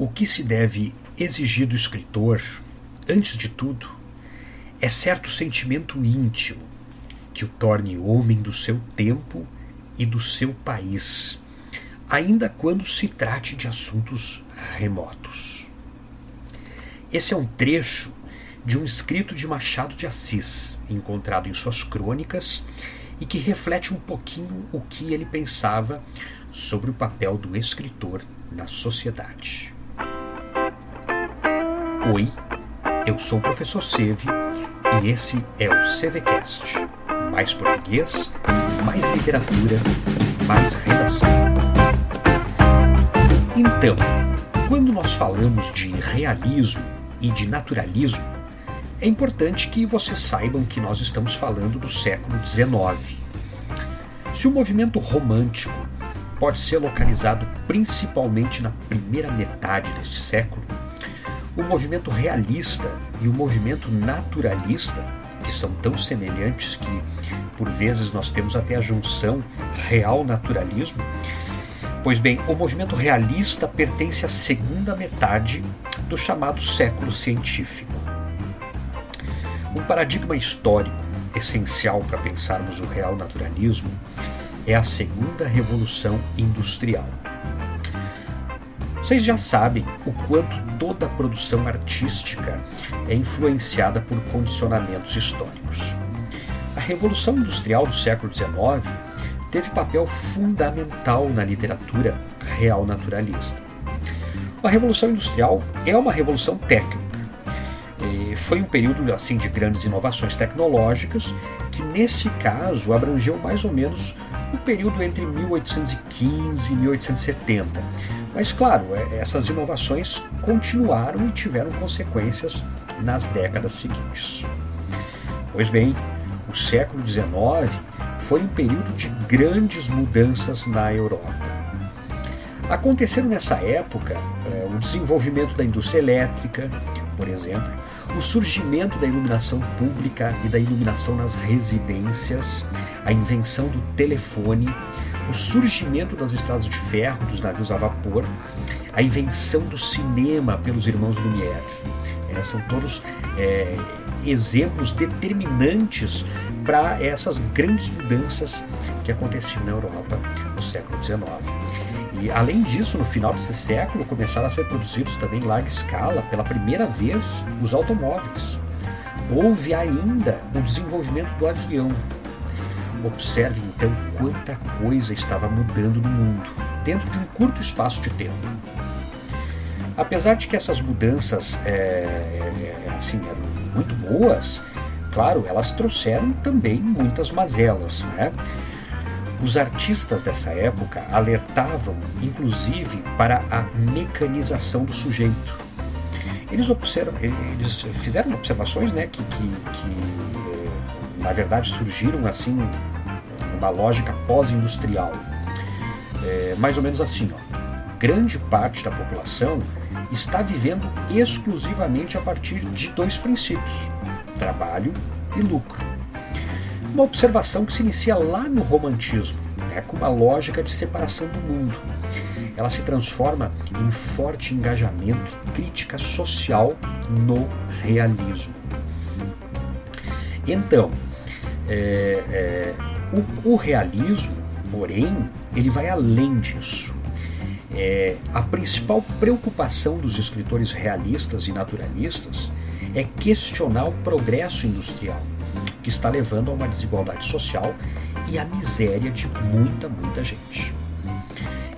O que se deve exigir do escritor, antes de tudo, é certo sentimento íntimo que o torne homem do seu tempo e do seu país, ainda quando se trate de assuntos remotos. Esse é um trecho de um escrito de Machado de Assis, encontrado em suas crônicas, e que reflete um pouquinho o que ele pensava sobre o papel do escritor na sociedade. Oi, eu sou o professor Seve e esse é o CVCast. Mais português, mais literatura e mais redação. Então, quando nós falamos de realismo e de naturalismo, é importante que vocês saibam que nós estamos falando do século XIX. Se o movimento romântico pode ser localizado principalmente na primeira metade deste século, o movimento realista e o movimento naturalista, que são tão semelhantes que por vezes nós temos até a junção real-naturalismo, pois bem, o movimento realista pertence à segunda metade do chamado século científico. Um paradigma histórico essencial para pensarmos o real naturalismo é a segunda revolução industrial. Vocês já sabem o quanto toda produção artística é influenciada por condicionamentos históricos. A Revolução Industrial do século XIX teve papel fundamental na literatura real naturalista. A Revolução Industrial é uma revolução técnica. Foi um período assim de grandes inovações tecnológicas que nesse caso abrangeu mais ou menos o período entre 1815 e 1870 mas, claro, é, essas inovações continuaram e tiveram consequências nas décadas seguintes. Pois bem, o século XIX foi um período de grandes mudanças na Europa. Aconteceram nessa época é, o desenvolvimento da indústria elétrica, por exemplo, o surgimento da iluminação pública e da iluminação nas residências, a invenção do telefone, o surgimento das estradas de ferro, dos navios a vapor, a invenção do cinema pelos irmãos Lumière. É, são todos é, exemplos determinantes para essas grandes mudanças que aconteciam na Europa no século XIX. E além disso, no final desse século começaram a ser produzidos também em larga escala, pela primeira vez, os automóveis. Houve ainda o desenvolvimento do avião, Observe então quanta coisa estava mudando no mundo, dentro de um curto espaço de tempo. Apesar de que essas mudanças é, assim, eram muito boas, claro, elas trouxeram também muitas mazelas. Né? Os artistas dessa época alertavam, inclusive, para a mecanização do sujeito. Eles, observam, eles fizeram observações né, que, que, que na verdade surgiram assim uma lógica pós-industrial. É, mais ou menos assim, ó. grande parte da população está vivendo exclusivamente a partir de dois princípios: trabalho e lucro. Uma observação que se inicia lá no romantismo, né, com uma lógica de separação do mundo. Ela se transforma em forte engajamento e crítica social no realismo. Então, é, é, o, o realismo, porém, ele vai além disso. É, a principal preocupação dos escritores realistas e naturalistas é questionar o progresso industrial, que está levando a uma desigualdade social e a miséria de muita, muita gente.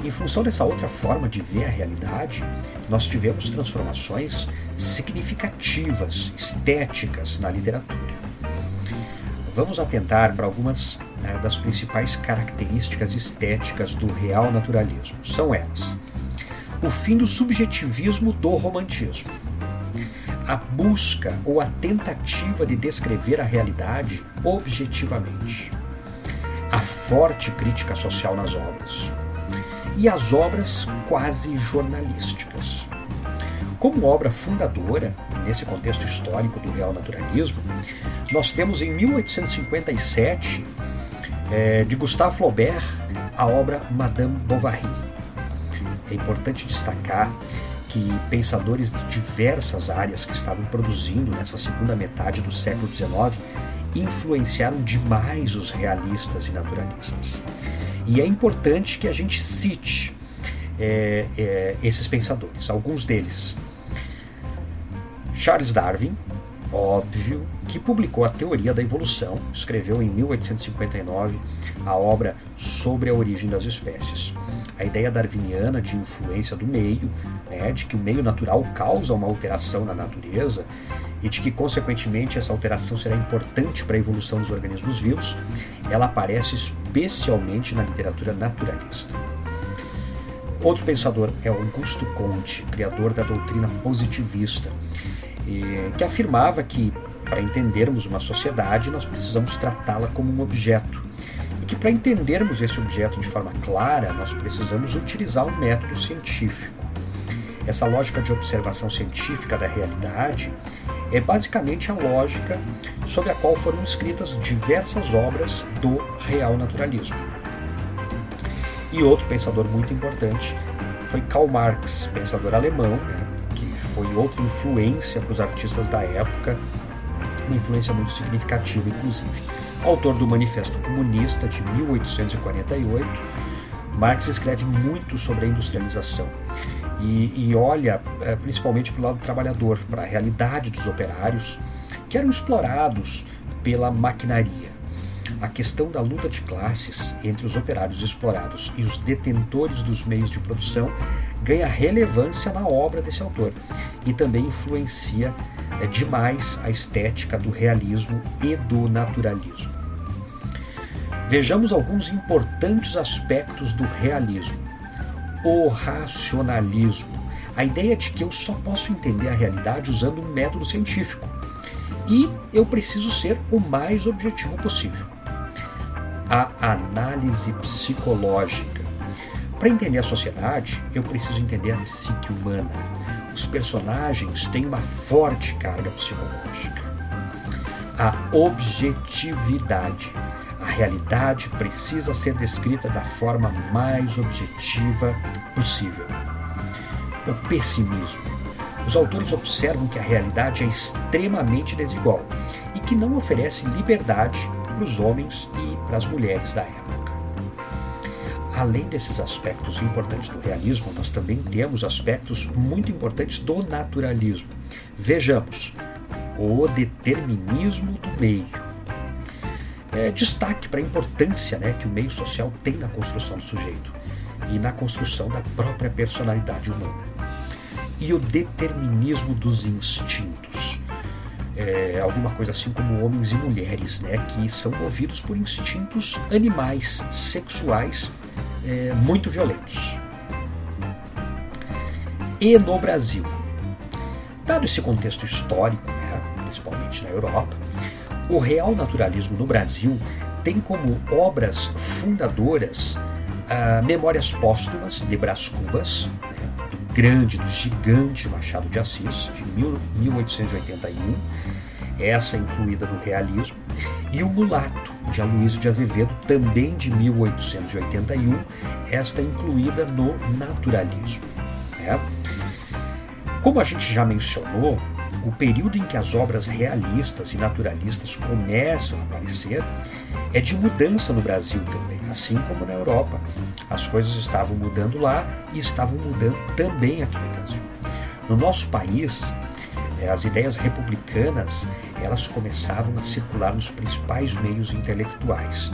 Em função dessa outra forma de ver a realidade, nós tivemos transformações significativas, estéticas na literatura. Vamos atentar para algumas né, das principais características estéticas do real naturalismo. São elas: o fim do subjetivismo do romantismo, a busca ou a tentativa de descrever a realidade objetivamente, a forte crítica social nas obras e as obras quase jornalísticas. Como obra fundadora, nesse contexto histórico do real naturalismo, nós temos em 1857 é, de Gustave Flaubert a obra Madame Bovary. É importante destacar que pensadores de diversas áreas que estavam produzindo nessa segunda metade do século XIX influenciaram demais os realistas e naturalistas. E é importante que a gente cite é, é, esses pensadores, alguns deles. Charles Darwin, óbvio, que publicou a teoria da evolução, escreveu em 1859 a obra Sobre a Origem das Espécies. A ideia darwiniana de influência do meio, né, de que o meio natural causa uma alteração na natureza e de que, consequentemente, essa alteração será importante para a evolução dos organismos vivos, ela aparece especialmente na literatura naturalista. Outro pensador é Augusto Comte, criador da doutrina positivista, que afirmava que, para entendermos uma sociedade, nós precisamos tratá-la como um objeto. E que, para entendermos esse objeto de forma clara, nós precisamos utilizar um método científico. Essa lógica de observação científica da realidade é basicamente a lógica sobre a qual foram escritas diversas obras do real naturalismo. E outro pensador muito importante foi Karl Marx, pensador alemão, né, foi outra influência para os artistas da época, uma influência muito significativa, inclusive. Autor do Manifesto Comunista de 1848, Marx escreve muito sobre a industrialização e, e olha é, principalmente para o lado do trabalhador, para a realidade dos operários que eram explorados pela maquinaria. A questão da luta de classes entre os operários explorados e os detentores dos meios de produção ganha relevância na obra desse autor e também influencia é, demais a estética do realismo e do naturalismo. Vejamos alguns importantes aspectos do realismo o racionalismo, a ideia de que eu só posso entender a realidade usando um método científico e eu preciso ser o mais objetivo possível. A análise psicológica. Para entender a sociedade, eu preciso entender a psique humana. Os personagens têm uma forte carga psicológica. A objetividade a realidade precisa ser descrita da forma mais objetiva possível. O pessimismo. Os autores observam que a realidade é extremamente desigual e que não oferece liberdade para os homens e para as mulheres da época. Além desses aspectos importantes do realismo, nós também temos aspectos muito importantes do naturalismo. Vejamos: o determinismo do meio é, destaque para a importância né, que o meio social tem na construção do sujeito e na construção da própria personalidade humana. E o determinismo dos instintos. É, alguma coisa assim como homens e mulheres, né, que são movidos por instintos animais, sexuais, é, muito violentos. E no Brasil? Dado esse contexto histórico, né, principalmente na Europa, o real naturalismo no Brasil tem como obras fundadoras uh, Memórias Póstumas de Brás Cubas, né, do grande, do gigante Machado de Assis, de 1881, essa incluída no realismo, e O Mulato, de Aloysio de Azevedo, também de 1881, esta incluída no naturalismo. Né? Como a gente já mencionou, o período em que as obras realistas e naturalistas começam a aparecer é de mudança no Brasil também, assim como na Europa. As coisas estavam mudando lá e estavam mudando também aqui no Brasil. No nosso país, as ideias republicanas elas começavam a circular nos principais meios intelectuais,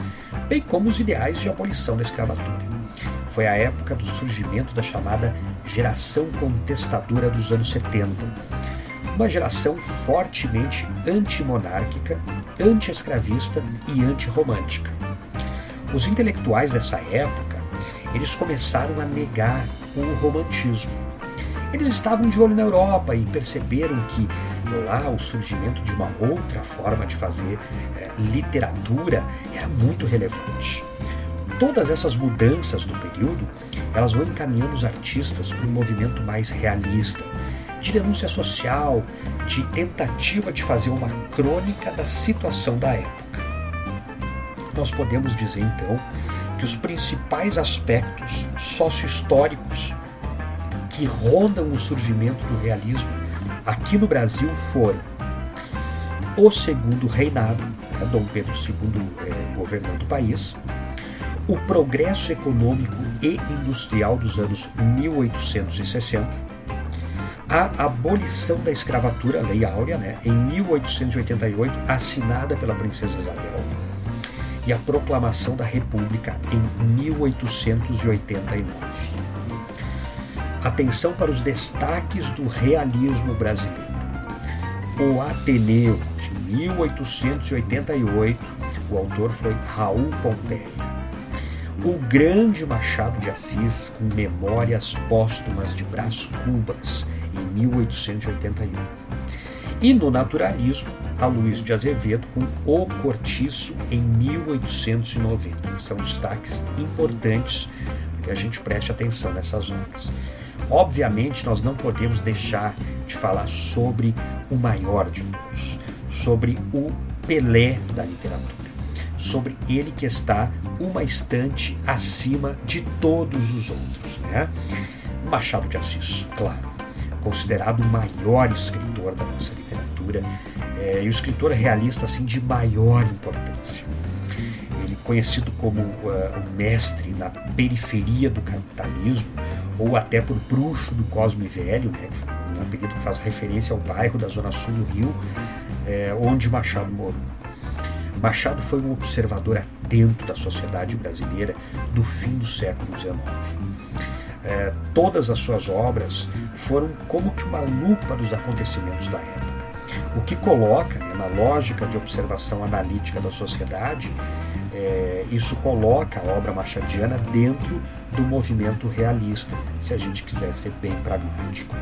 bem como os ideais de abolição da escravatura. Foi a época do surgimento da chamada geração contestadora dos anos 70 uma geração fortemente antimonárquica, anti-escravista e antirromântica. Os intelectuais dessa época, eles começaram a negar o romantismo. Eles estavam de olho na Europa e perceberam que lá o surgimento de uma outra forma de fazer é, literatura era muito relevante. Todas essas mudanças do período, elas vão encaminhando os artistas para um movimento mais realista, de denúncia social, de tentativa de fazer uma crônica da situação da época. Nós podemos dizer então que os principais aspectos sócio-históricos que rondam o surgimento do realismo aqui no Brasil foram o segundo reinado, né, Dom Pedro II é, governando o país, o progresso econômico e industrial dos anos 1860, a abolição da escravatura, Lei Áurea, né, em 1888, assinada pela Princesa Isabel, e a proclamação da República em 1889. Atenção para os destaques do realismo brasileiro. O Ateneu, de 1888, o autor foi Raul Pompeia o grande Machado de Assis com Memórias Póstumas de Brás Cubas, em 1881. E no naturalismo, a Luiz de Azevedo com O Cortiço, em 1890. São destaques importantes que a gente preste atenção nessas obras. Obviamente, nós não podemos deixar de falar sobre o maior de todos, sobre o Pelé da literatura sobre ele que está uma estante acima de todos os outros. Né? Machado de Assis, claro, considerado o maior escritor da nossa literatura é, e o escritor realista assim de maior importância. Ele conhecido como uh, o mestre na periferia do capitalismo ou até por bruxo do Cosme Velho, né, um apelido que faz referência ao bairro da zona sul do Rio, é, onde Machado morou. Machado foi um observador atento da sociedade brasileira do fim do século XIX. É, todas as suas obras foram como que uma lupa dos acontecimentos da época, o que coloca, né, na lógica de observação analítica da sociedade, é, isso coloca a obra machadiana dentro do movimento realista, se a gente quiser ser bem pragmático.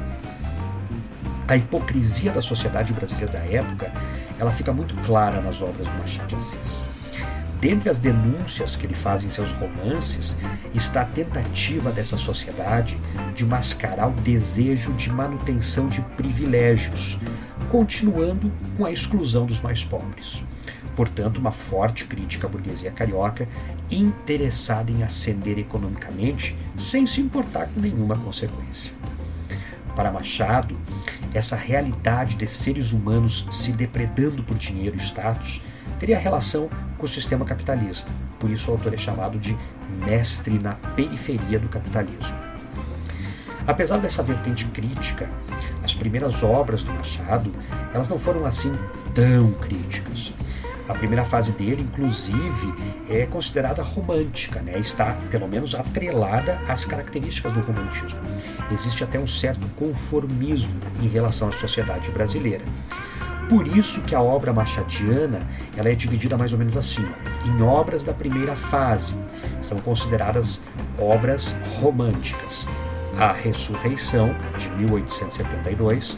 A hipocrisia da sociedade brasileira da época ela fica muito clara nas obras do Machado de Assis. Dentre as denúncias que ele faz em seus romances está a tentativa dessa sociedade de mascarar o desejo de manutenção de privilégios, continuando com a exclusão dos mais pobres. Portanto, uma forte crítica à burguesia carioca, interessada em ascender economicamente sem se importar com nenhuma consequência. Para Machado, essa realidade de seres humanos se depredando por dinheiro e status teria relação com o sistema capitalista. Por isso o autor é chamado de mestre na periferia do capitalismo. Apesar dessa vertente crítica, as primeiras obras do Machado, elas não foram assim tão críticas. A primeira fase dele, inclusive, é considerada romântica, né? está pelo menos atrelada às características do romantismo. Existe até um certo conformismo em relação à sociedade brasileira. Por isso que a obra machadiana ela é dividida mais ou menos assim, em obras da primeira fase. São consideradas obras românticas. A Ressurreição, de 1872,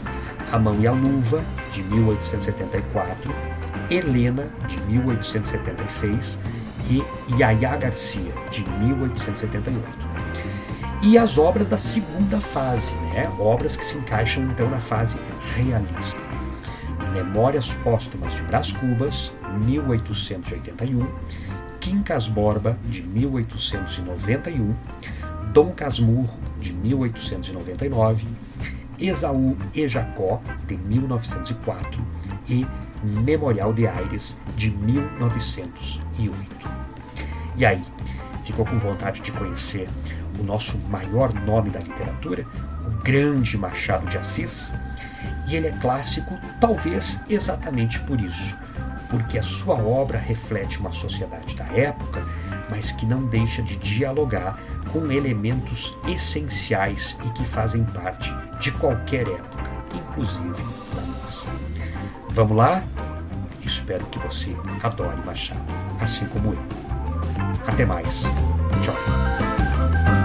A Mão e a Luva, de 1874, Helena, de 1876, e Yaya Garcia, de 1878. E as obras da segunda fase, né? obras que se encaixam então na fase realista. Memórias Póstumas de Brás Cubas, 1881, Quincas Borba, de 1891, Dom Casmurro, de 1899, Esaú e Jacó, de 1904, e Memorial de Aires, de 1908. E aí, ficou com vontade de conhecer o nosso maior nome da literatura, o grande Machado de Assis? E ele é clássico, talvez exatamente por isso, porque a sua obra reflete uma sociedade da época, mas que não deixa de dialogar com elementos essenciais e que fazem parte de qualquer época, inclusive nossa. Vamos lá? Espero que você adore Machado, assim como eu. Até mais. Tchau.